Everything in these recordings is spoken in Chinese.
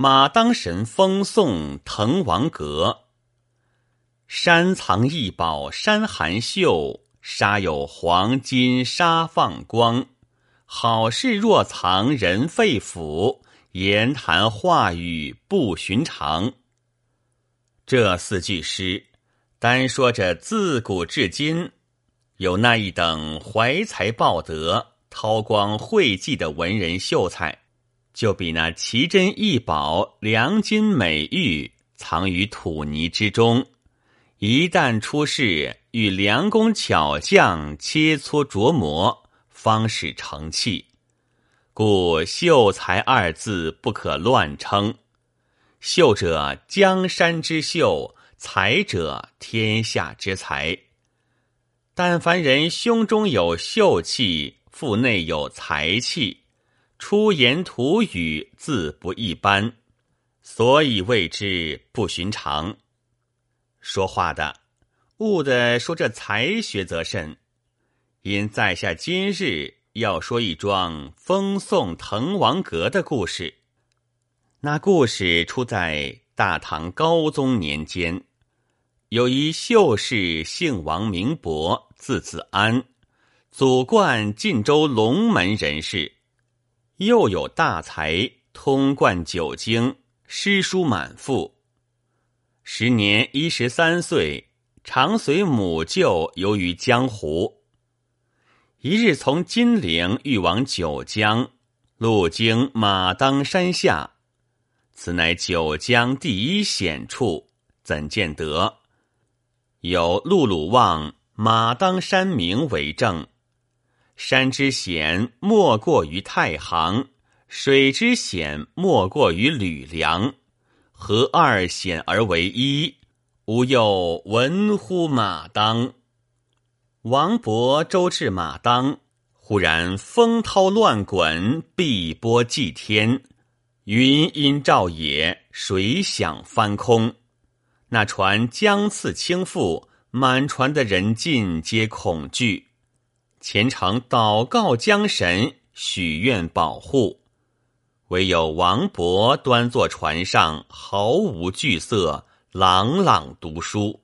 马当神封送滕王阁。山藏异宝山含秀，沙有黄金沙放光。好事若藏人肺腑，言谈话语不寻常。这四句诗，单说着自古至今，有那一等怀才抱德、韬光晦迹的文人秀才，就比那奇珍异宝、良金美玉藏于土泥之中。一旦出世，与良工巧匠切磋琢磨，方使成器。故“秀才”二字不可乱称。秀者，江山之秀；才者，天下之才。但凡人胸中有秀气，腹内有才气，出言吐语自不一般，所以谓之不寻常。说话的，悟的说这才学则甚。因在下今日要说一桩封送滕王阁的故事。那故事出在大唐高宗年间，有一秀士姓王名伯，字子安，祖贯晋州龙门人士，又有大才，通贯九经，诗书满腹。时年一十三岁，常随母舅游于江湖。一日从金陵欲往九江，路经马当山下，此乃九江第一险处，怎见得？有陆鲁望马当山名为证。山之险，莫过于太行；水之险，莫过于吕梁。合二险而为一，吾又闻乎马当？王勃周至马当，忽然风涛乱滚，碧波祭天，云阴照野，水响翻空。那船将次倾覆，满船的人尽皆恐惧，虔诚祷告江神，许愿保护。唯有王勃端坐船上，毫无惧色，朗朗读书。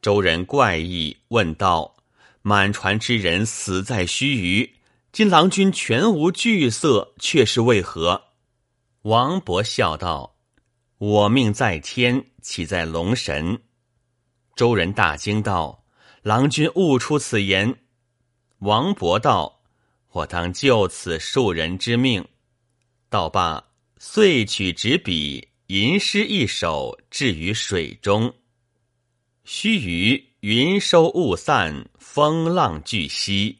周人怪异，问道：“满船之人死在须臾，今郎君全无惧色，却是为何？”王勃笑道：“我命在天，岂在龙神？”周人大惊道：“郎君悟出此言。”王勃道：“我当就此庶人之命。”道罢，遂取纸笔，吟诗一首，置于水中。须臾，云收雾散，风浪俱息。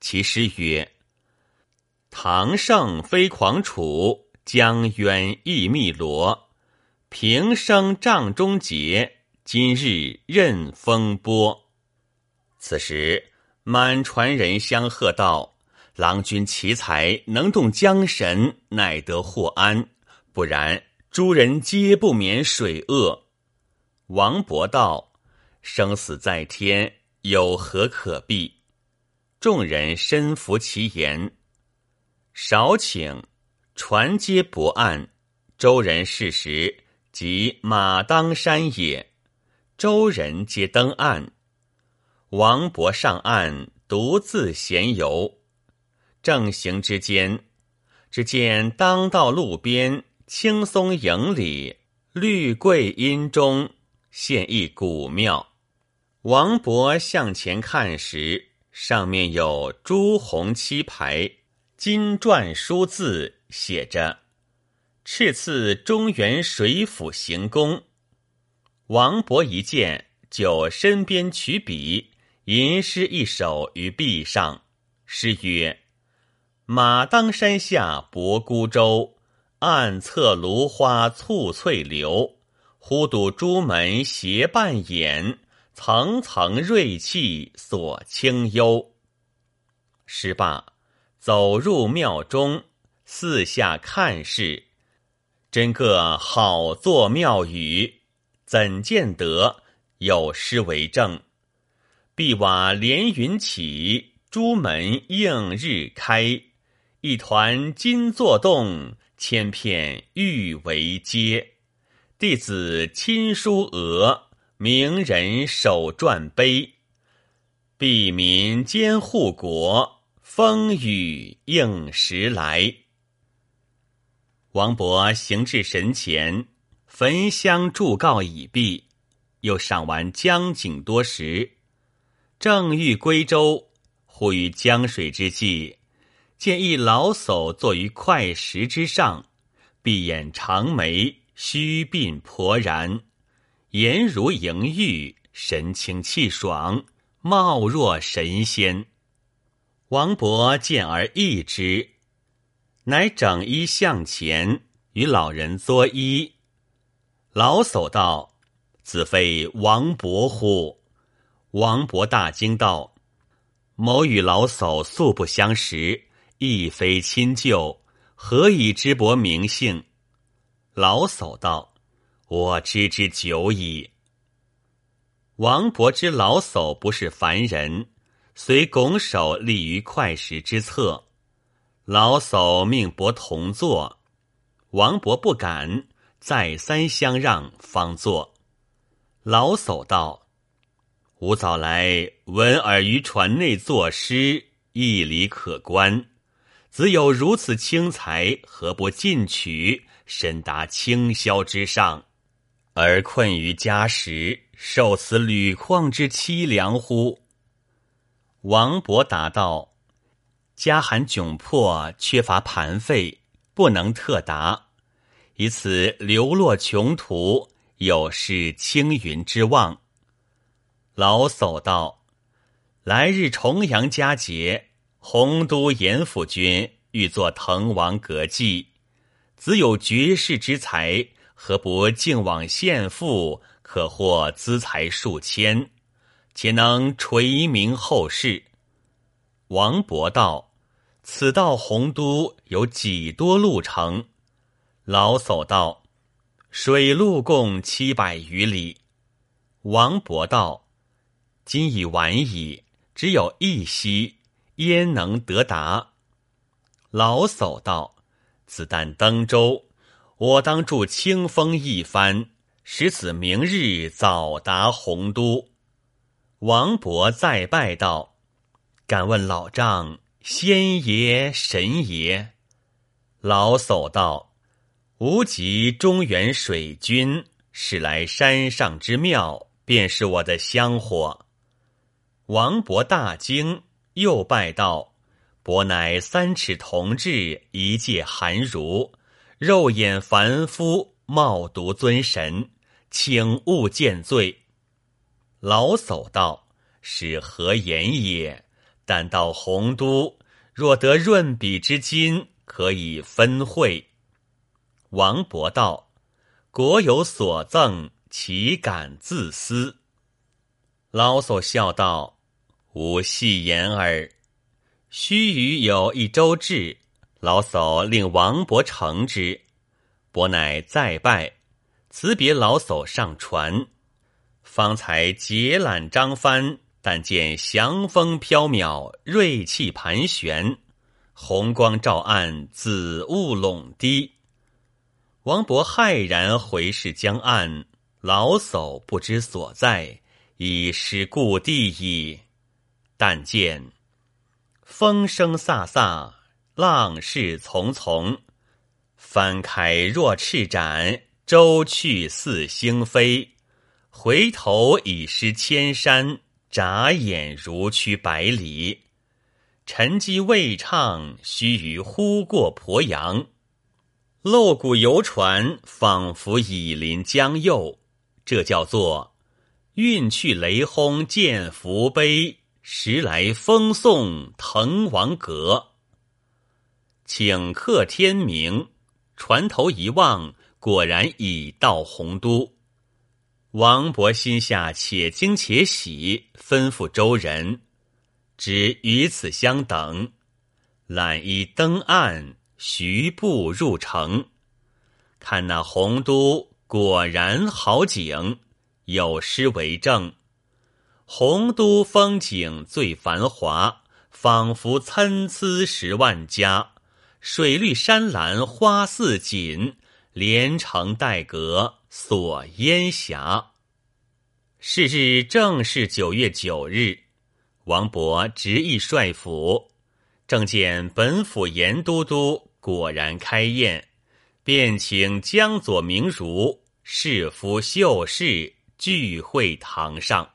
其诗曰：“唐盛非狂楚，江渊亦汨罗。平生帐中节，今日任风波。”此时，满船人相贺道。郎君奇才，能动江神，乃得获安；不然，诸人皆不免水厄。王勃道：“生死在天，有何可避？”众人深服其言。少顷，船皆泊岸。周人视时，即马当山也。周人皆登岸。王勃上岸，独自闲游。正行之间，只见当道路边青松影里，绿桂阴中现一古庙。王勃向前看时，上面有朱红漆牌、金篆书字，写着“敕赐中原水府行宫”。王勃一见，就身边取笔，吟诗一首于壁上，诗曰。马当山下泊孤舟，暗侧芦花簇翠流。忽睹朱门斜半掩，层层瑞气锁清幽。诗罢，走入庙中，四下看视，真个好作庙宇。怎见得有诗为证？碧瓦连云起，朱门映日开。一团金作动，千片玉为阶，弟子亲书额，名人手撰碑。避民兼护国，风雨应时来。王勃行至神前，焚香祝告已毕，又赏完江景多时，正欲归舟，忽于江水之际，见一老叟坐于快石之上，闭眼长眉，须鬓婆然，颜如莹玉，神清气爽。貌若神仙，王勃见而异之，乃整衣向前与老人作揖。老叟道：“子非王勃乎？”王勃大惊道：“某与老叟素不相识，亦非亲旧，何以知伯名姓？”老叟道：“我知之久矣。”王勃知老叟不是凡人，遂拱手立于快石之侧。老叟命伯同坐，王勃不敢，再三相让，方坐。老叟道：“吾早来闻尔于船内作诗，义理可观。子有如此轻才，何不进取，身达清霄之上，而困于家时？”受此屡况之凄凉乎？王勃答道：“家寒窘迫，缺乏盘费，不能特达。以此流落穷途，有失青云之望。”老叟道：“来日重阳佳节，洪都严府君欲作滕王阁记，子有绝世之才，何不径往献赋？”可获资财数千，且能垂名后世。王勃道：“此到洪都有几多路程？”老叟道：“水路共七百余里。”王勃道：“今已晚矣，只有一夕，焉能得达？”老叟道：“子旦登舟，我当助清风一番。”使子明日早达洪都。王勃再拜道：“敢问老丈，仙爷神爷？”老叟道：“吾即中原水军，是来山上之庙，便是我的香火。”王勃大惊，又拜道：“伯乃三尺同志，一介寒儒，肉眼凡夫，冒渎尊神。”请勿见罪。老叟道：“是何言也？但到洪都，若得润笔之金，可以分惠。”王勃道：“国有所赠，岂敢自私？”老叟笑道：“吾戏言耳。”须臾有一舟至，老叟令王勃乘之，伯乃再拜。辞别老叟上船，方才结缆张帆，但见祥风飘渺，锐气盘旋，红光照岸，紫雾笼堤。王勃骇然回视江岸，老叟不知所在，已失故地矣。但见风声飒飒，浪势从从，翻开若翅展。舟去似星飞，回头已失千山，眨眼如驱百里。沉积未畅，须臾忽过鄱阳。漏谷游船，仿佛已临江右。这叫做运去雷轰见福悲，时来风送滕王阁。顷刻天明，船头一望。果然已到洪都，王勃心下且惊且喜，吩咐周人，只与此相等。揽衣登岸，徐步入城，看那洪都果然好景，有诗为证：“洪都风景最繁华，仿佛参差十万家，水绿山蓝花似锦，连城带阁锁烟霞。是日正是九月九日，王勃执意帅府，正见本府严都督果然开宴，便请江左名儒、士夫秀士聚会堂上。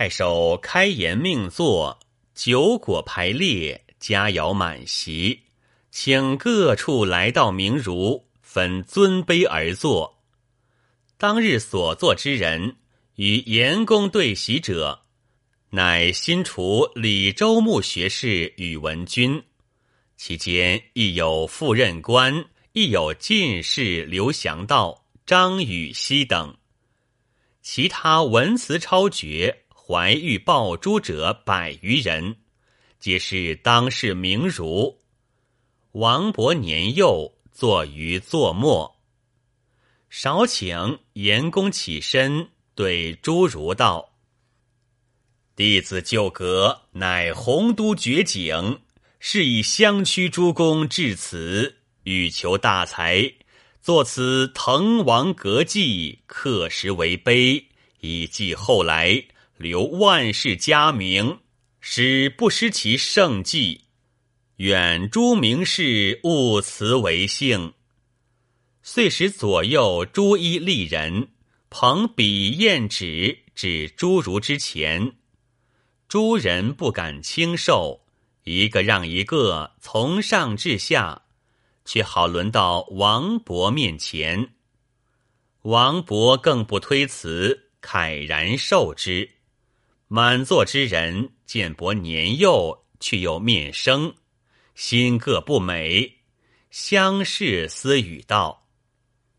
太守开言命坐，酒果排列，佳肴满席，请各处来到名儒，分尊卑而坐。当日所坐之人。与严公对席者，乃新除李州牧学士宇文君，其间亦有副任官，亦有进士刘祥道、张禹锡等。其他文辞超绝、怀玉抱珠者百余人，皆是当世名儒。王勃年幼，坐于坐末，少请严公起身。对诸如道：“弟子旧阁乃洪都绝景，是以乡区诸公至此，欲求大才，作此滕王阁记，刻石为碑，以记后来，留万世佳名，使不失其盛迹。远诸名士勿辞为幸。”遂使左右诸衣丽人。捧笔砚纸指诸儒之前，诸人不敢轻受，一个让一个，从上至下，却好轮到王勃面前。王勃更不推辞，慨然受之。满座之人见伯年幼，却又面生，心各不美，相视私语道。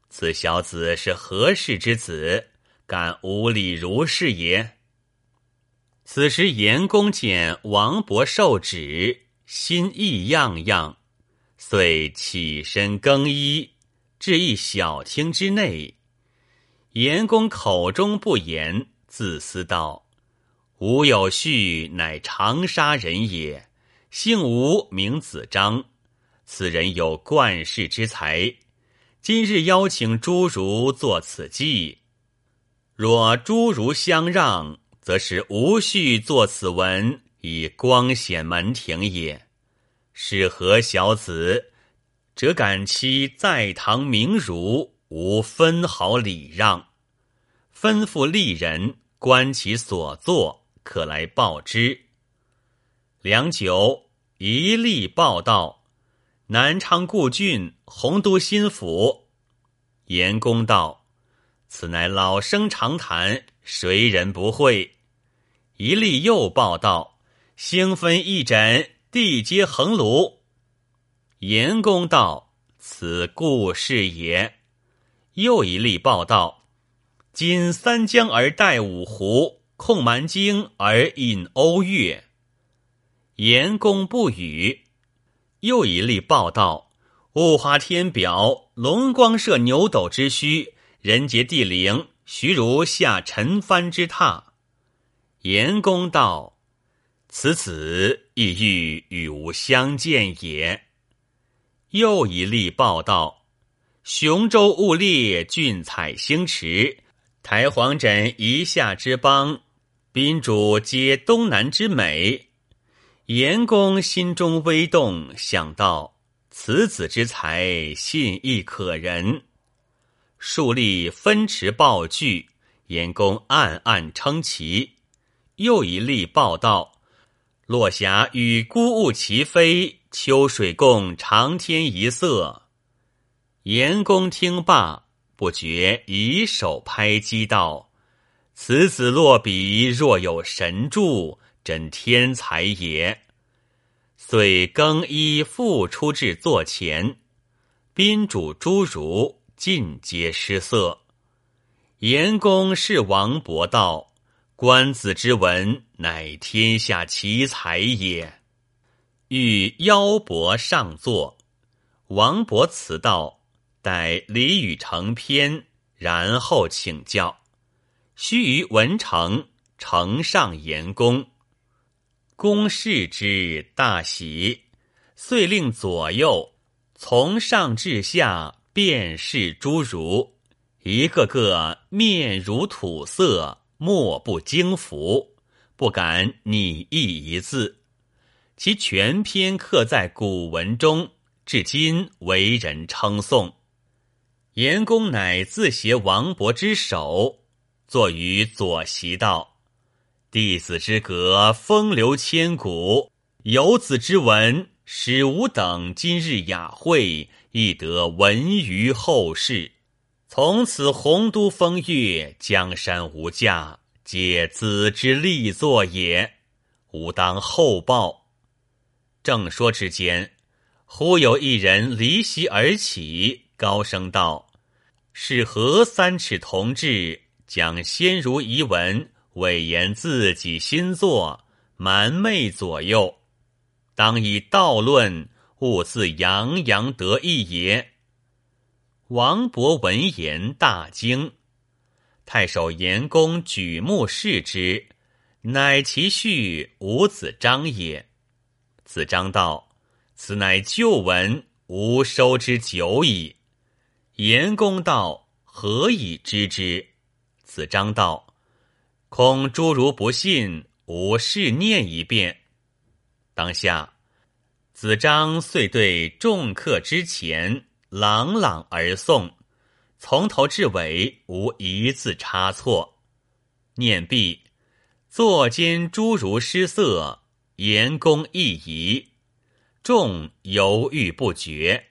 此小子是何氏之子？敢无礼如是也？此时严公见王勃受旨，心意样样，遂起身更衣，至一小厅之内。严公口中不言，自思道：“吾有婿，乃长沙人也，姓吴，名子张。此人有冠世之才。”今日邀请诸儒作此计，若诸儒相让，则是无序作此文，以光显门庭也。是何小子，则敢欺在堂名儒，无分毫礼让？吩咐吏人观其所作，可来报之。良久，一吏报道。南昌故郡洪都新府，严公道：“此乃老生常谈，谁人不会？”一吏又报道：“星分一枕，地接横庐。”严公道：“此故事也。”又一吏报道：“今三江而带五湖，控蛮荆而引瓯越。”严公不语。又一例报道：物华天表，龙光射牛斗之虚；人杰地灵，徐如下陈蕃之榻。严公道：“此子亦欲与吾相见也。”又一例报道：雄州雾列，俊采星驰；台隍枕夷夏之邦，宾主皆东南之美。严公心中微动，想到此子之才，信亦可人。数立分持报具，严公暗暗称奇。又一例报道：落霞与孤鹜齐飞，秋水共长天一色。严公听罢，不觉以手拍击道：“此子落笔若有神助。”真天才也！遂更衣复出至座前，宾主诸儒尽皆失色。严公是王勃道：“官子之文，乃天下奇才也。”欲邀伯上座，王勃辞道：“待礼语成篇，然后请教。”须臾文成，呈上严公。公视之大喜，遂令左右从上至下便是诸儒，一个个面如土色，莫不惊服，不敢拟意一字。其全篇刻在古文中，至今为人称颂。严公乃自携王勃之手，坐于左席道：“弟子之格，风流千古；游子之文，使吾等今日雅会，亦得闻于后世。从此洪都风月，江山无价，皆子之力作也。吾当厚报。”正说之间，忽有一人离席而起，高声道：“是何三尺同志，将先儒遗文伪言自己新作，瞒昧左右？当以道论，勿自洋洋得意也。”王勃闻言大惊，太守严公举目视之，乃其婿伍子张也。子张道：“此乃旧文，吾收之久矣。”严公道：“何以知之？”子张道：“恐诸如不信，吾试念一遍。”当下，子张遂对众客之前朗朗而诵，从头至尾无一字差错。念毕，坐间诸如失色。言公一疑，众犹豫不决。